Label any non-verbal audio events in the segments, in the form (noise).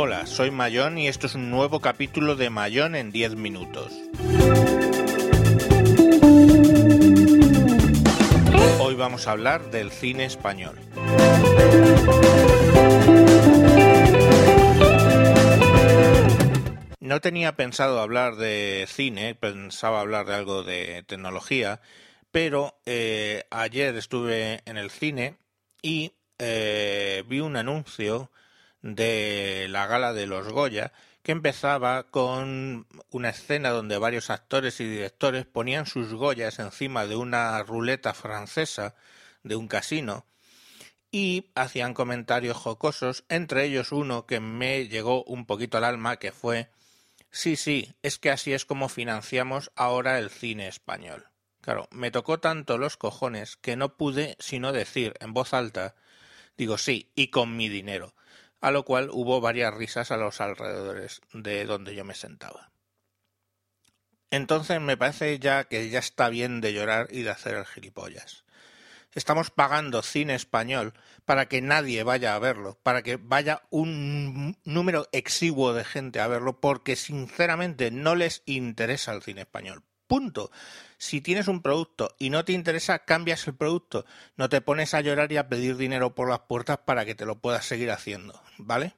Hola, soy Mayón y esto es un nuevo capítulo de Mayón en 10 minutos. Hoy vamos a hablar del cine español. No tenía pensado hablar de cine, pensaba hablar de algo de tecnología, pero eh, ayer estuve en el cine y eh, vi un anuncio de la gala de los Goya que empezaba con una escena donde varios actores y directores ponían sus Goyas encima de una ruleta francesa de un casino y hacían comentarios jocosos, entre ellos uno que me llegó un poquito al alma que fue Sí, sí, es que así es como financiamos ahora el cine español. Claro, me tocó tanto los cojones que no pude sino decir en voz alta Digo sí, y con mi dinero a lo cual hubo varias risas a los alrededores de donde yo me sentaba. Entonces me parece ya que ya está bien de llorar y de hacer el gilipollas. Estamos pagando cine español para que nadie vaya a verlo, para que vaya un número exiguo de gente a verlo, porque sinceramente no les interesa el cine español. Punto. Si tienes un producto y no te interesa, cambias el producto. No te pones a llorar y a pedir dinero por las puertas para que te lo puedas seguir haciendo. ¿Vale?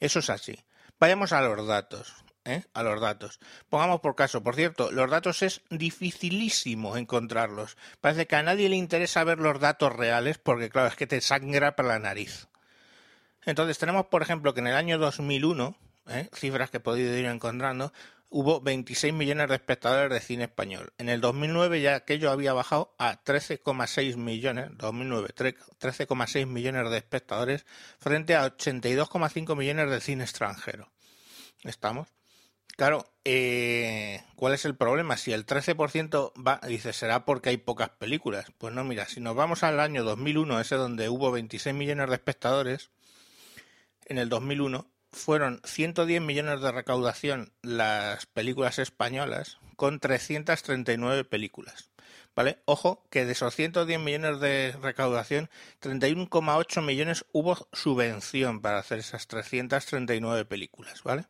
Eso es así. Vayamos a los datos. ¿eh? A los datos. Pongamos por caso, por cierto, los datos es dificilísimo encontrarlos. Parece que a nadie le interesa ver los datos reales porque, claro, es que te sangra para la nariz. Entonces, tenemos, por ejemplo, que en el año 2001, ¿eh? cifras que he podido ir encontrando, hubo 26 millones de espectadores de cine español. En el 2009 ya aquello había bajado a 13,6 millones, 2009, 13,6 millones de espectadores frente a 82,5 millones de cine extranjero. ¿Estamos? Claro, eh, ¿cuál es el problema? Si el 13% va, dice, será porque hay pocas películas. Pues no, mira, si nos vamos al año 2001, ese donde hubo 26 millones de espectadores, en el 2001 fueron 110 millones de recaudación las películas españolas con 339 películas. ¿Vale? Ojo que de esos 110 millones de recaudación, 31,8 millones hubo subvención para hacer esas 339 películas, ¿vale?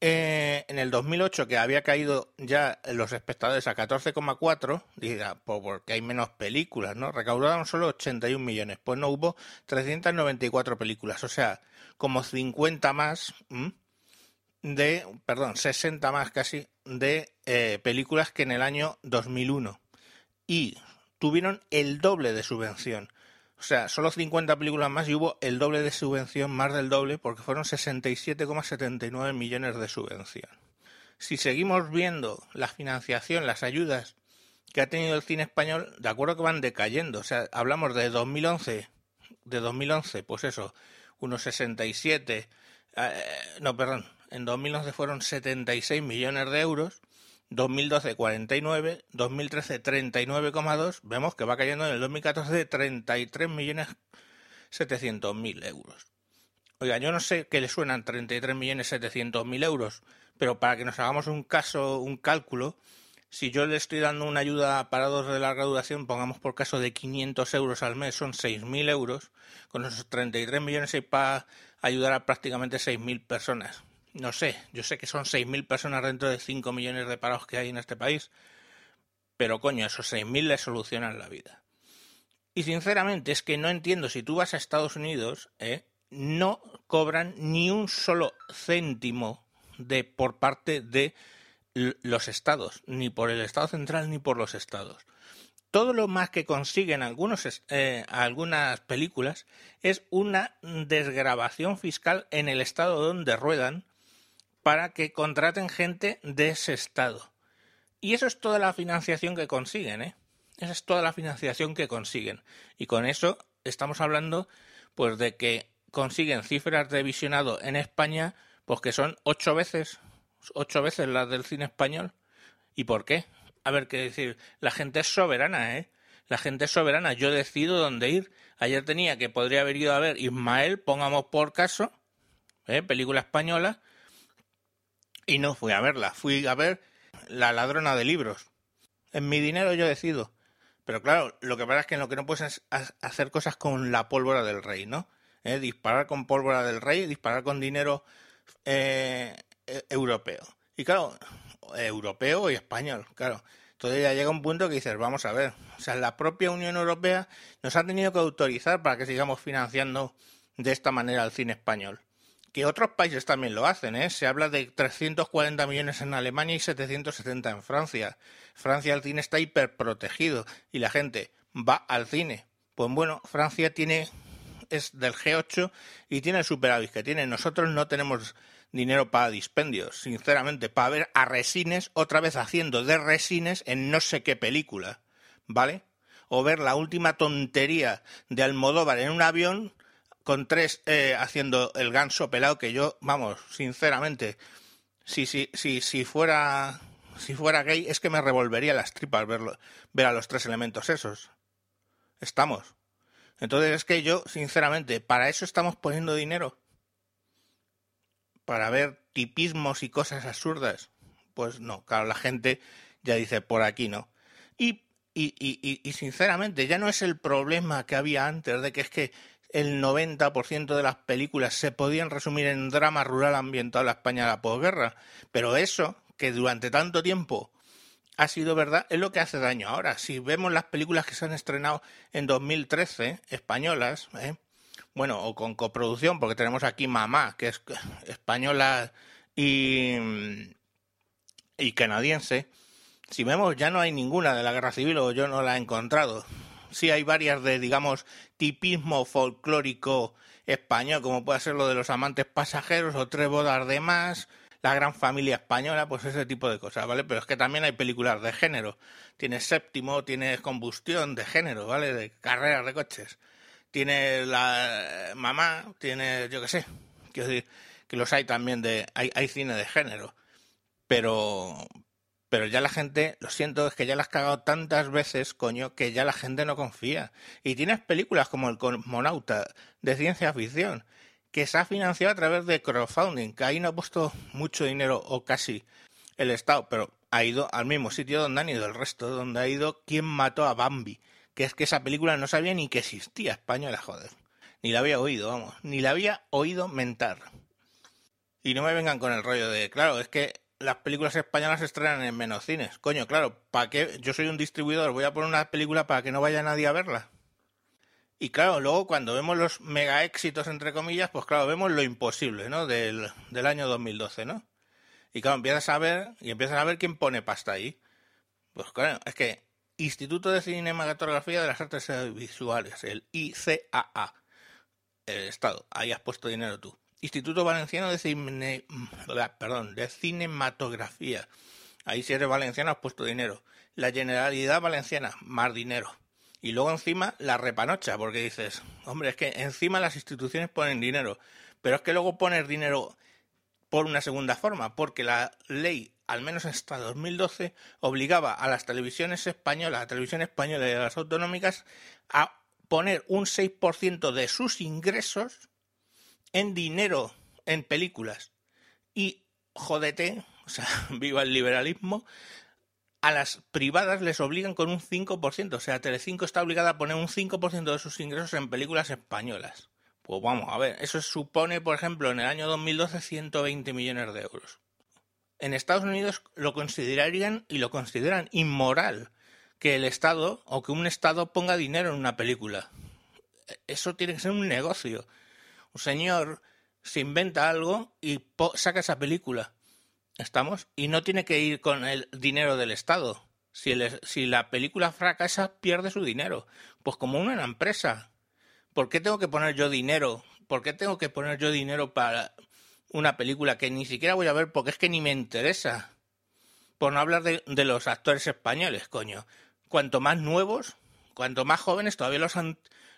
Eh, en el 2008, que había caído ya los espectadores a 14,4, dirá, pues porque hay menos películas, ¿no? Recaudaron solo 81 millones, pues no hubo 394 películas, o sea, como 50 más de, perdón, 60 más casi de eh, películas que en el año 2001 y tuvieron el doble de subvención. O sea, solo 50 películas más y hubo el doble de subvención, más del doble, porque fueron 67,79 millones de subvención. Si seguimos viendo la financiación, las ayudas que ha tenido el cine español, de acuerdo que van decayendo. O sea, hablamos de 2011, de 2011, pues eso, unos 67, eh, no, perdón, en 2011 fueron 76 millones de euros, 2012 49, 2013 39,2, vemos que va cayendo en el 2014 33 millones 700 mil euros. Oiga, yo no sé qué le suenan 33 millones 700 mil euros, pero para que nos hagamos un caso, un cálculo, si yo le estoy dando una ayuda a parados de larga duración, pongamos por caso de 500 euros al mes, son 6.000 euros, con esos 33 millones hay para ayudar a prácticamente 6.000 personas. No sé, yo sé que son 6.000 personas dentro de 5 millones de parados que hay en este país, pero coño, esos 6.000 le solucionan la vida. Y sinceramente es que no entiendo, si tú vas a Estados Unidos, ¿eh? no cobran ni un solo céntimo de por parte de los estados, ni por el Estado central ni por los estados. Todo lo más que consiguen algunos, eh, algunas películas es una desgrabación fiscal en el estado donde ruedan para que contraten gente de ese estado. Y eso es toda la financiación que consiguen, ¿eh? Esa es toda la financiación que consiguen. Y con eso estamos hablando pues de que consiguen cifras de visionado en España pues que son ocho veces ocho veces las del cine español. ¿Y por qué? A ver, qué decir, la gente es soberana, ¿eh? La gente es soberana, yo decido dónde ir. Ayer tenía que podría haber ido a ver Ismael, pongamos por caso, ¿eh? película española, y no fui a verla, fui a ver La ladrona de libros. En mi dinero yo decido. Pero claro, lo que pasa es que lo que no puedes es hacer cosas con la pólvora del rey, ¿no? ¿eh? disparar con pólvora del rey, disparar con dinero eh, europeo. Y claro, europeo y español, claro. Entonces ya llega un punto que dices, vamos a ver, o sea, la propia Unión Europea nos ha tenido que autorizar para que sigamos financiando de esta manera el cine español. Que otros países también lo hacen, ¿eh? Se habla de 340 millones en Alemania y 770 en Francia. Francia el cine está hiperprotegido y la gente va al cine. Pues bueno, Francia tiene es del G8 y tiene el superávit que tiene. Nosotros no tenemos dinero para dispendios, sinceramente, para ver a Resines otra vez haciendo de Resines en no sé qué película, ¿vale? O ver la última tontería de Almodóvar en un avión con tres eh, haciendo el ganso pelado que yo, vamos, sinceramente, si, si, si, si fuera si fuera gay es que me revolvería las tripas verlo, ver a los tres elementos esos. Estamos. Entonces es que yo, sinceramente, ¿para eso estamos poniendo dinero? ¿Para ver tipismos y cosas absurdas? Pues no, claro, la gente ya dice por aquí no. Y, sinceramente, ya no es el problema que había antes de que es que el 90% de las películas se podían resumir en drama rural ambientado en la España de la posguerra. Pero eso, que durante tanto tiempo ha sido verdad, es lo que hace daño ahora. Si vemos las películas que se han estrenado en 2013, españolas, ¿eh? Bueno, o con coproducción, porque tenemos aquí Mamá, que es (laughs) española y, y canadiense, si vemos ya no hay ninguna de la guerra civil o yo no la he encontrado. Sí hay varias de, digamos, tipismo folclórico español, como puede ser lo de los amantes pasajeros o tres bodas de más, la gran familia española, pues ese tipo de cosas, ¿vale? Pero es que también hay películas de género. Tienes séptimo, tienes combustión de género, ¿vale? De carreras de coches. Tienes la mamá, tienes, yo qué sé, quiero decir, que los hay también de, hay, hay cine de género. Pero, pero ya la gente, lo siento, es que ya la has cagado tantas veces, coño, que ya la gente no confía. Y tienes películas como El Cosmonauta de ciencia ficción, que se ha financiado a través de crowdfunding, que ahí no ha puesto mucho dinero o casi el Estado, pero ha ido al mismo sitio donde han ido el resto, donde ha ido quien mató a Bambi, que es que esa película no sabía ni que existía española, joder. Ni la había oído, vamos, ni la había oído mentar. Y no me vengan con el rollo de, claro, es que las películas españolas se estrenan en menos cines. Coño, claro, ¿para qué? Yo soy un distribuidor, voy a poner una película para que no vaya nadie a verla. Y claro, luego cuando vemos los mega éxitos, entre comillas, pues claro, vemos lo imposible, ¿no? Del, del año 2012, ¿no? Y claro, empiezas a ver, y empiezas a ver quién pone pasta ahí. Pues claro, es que Instituto de Cinematografía de las Artes Visuales, el ICAA, el Estado, ahí has puesto dinero tú. Instituto Valenciano de, Cine... De Cinematografía, ahí si eres valenciano has puesto dinero. La Generalidad Valenciana, más dinero. Y luego encima la repanocha, porque dices, hombre, es que encima las instituciones ponen dinero, pero es que luego poner dinero por una segunda forma, porque la ley, al menos hasta 2012, obligaba a las televisiones españolas, a la televisión española y a las autonómicas, a poner un 6% de sus ingresos en dinero en películas. Y jodete, (laughs) o sea, viva el liberalismo, a las privadas les obligan con un 5%. O sea, Telecinco está obligada a poner un 5% de sus ingresos en películas españolas. Pues vamos a ver, eso supone, por ejemplo, en el año 2012 120 millones de euros. En Estados Unidos lo considerarían y lo consideran inmoral que el Estado o que un Estado ponga dinero en una película. Eso tiene que ser un negocio. Un señor se inventa algo y saca esa película ¿Estamos? Y no tiene que ir con el dinero del Estado. Si, si la película fracasa, pierde su dinero. Pues como una empresa. ¿Por qué tengo que poner yo dinero? ¿Por qué tengo que poner yo dinero para una película que ni siquiera voy a ver porque es que ni me interesa? Por no hablar de, los actores españoles, coño. Cuanto más nuevos, cuanto más jóvenes, todavía los,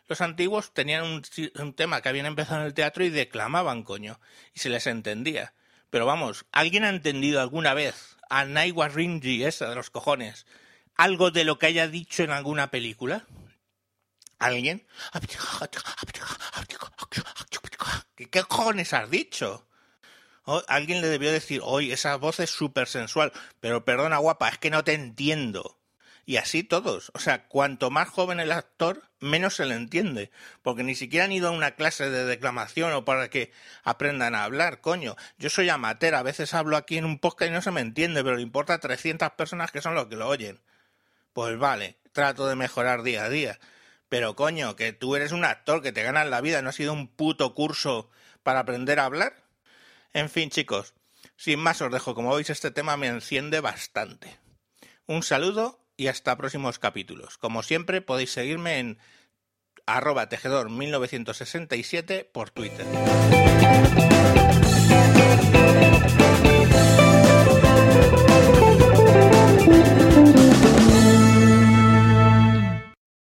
los antiguos tenían un, un tema que habían empezado en el teatro y declamaban, coño. Y se les entendía. Pero vamos, ¿alguien ha entendido alguna vez a Naiwa Rinji, esa de los cojones, algo de lo que haya dicho en alguna película? ¿Alguien? ¿Qué, cojones has dicho? Alguien le debió decir, hoy esa voz es súper sensual, pero perdona guapa, es que no te entiendo. Y así todos. O sea, cuanto más joven el actor, menos se le entiende. Porque ni siquiera han ido a una clase de declamación o para que aprendan a hablar, coño. Yo soy amateur, a veces hablo aquí en un podcast y no se me entiende, pero le importa a 300 personas que son los que lo oyen. Pues vale, trato de mejorar día a día. Pero coño, que tú eres un actor, que te ganas la vida, ¿no ha sido un puto curso para aprender a hablar? En fin, chicos, sin más os dejo, como veis este tema me enciende bastante. Un saludo y hasta próximos capítulos. Como siempre podéis seguirme en arroba tejedor 1967 por Twitter.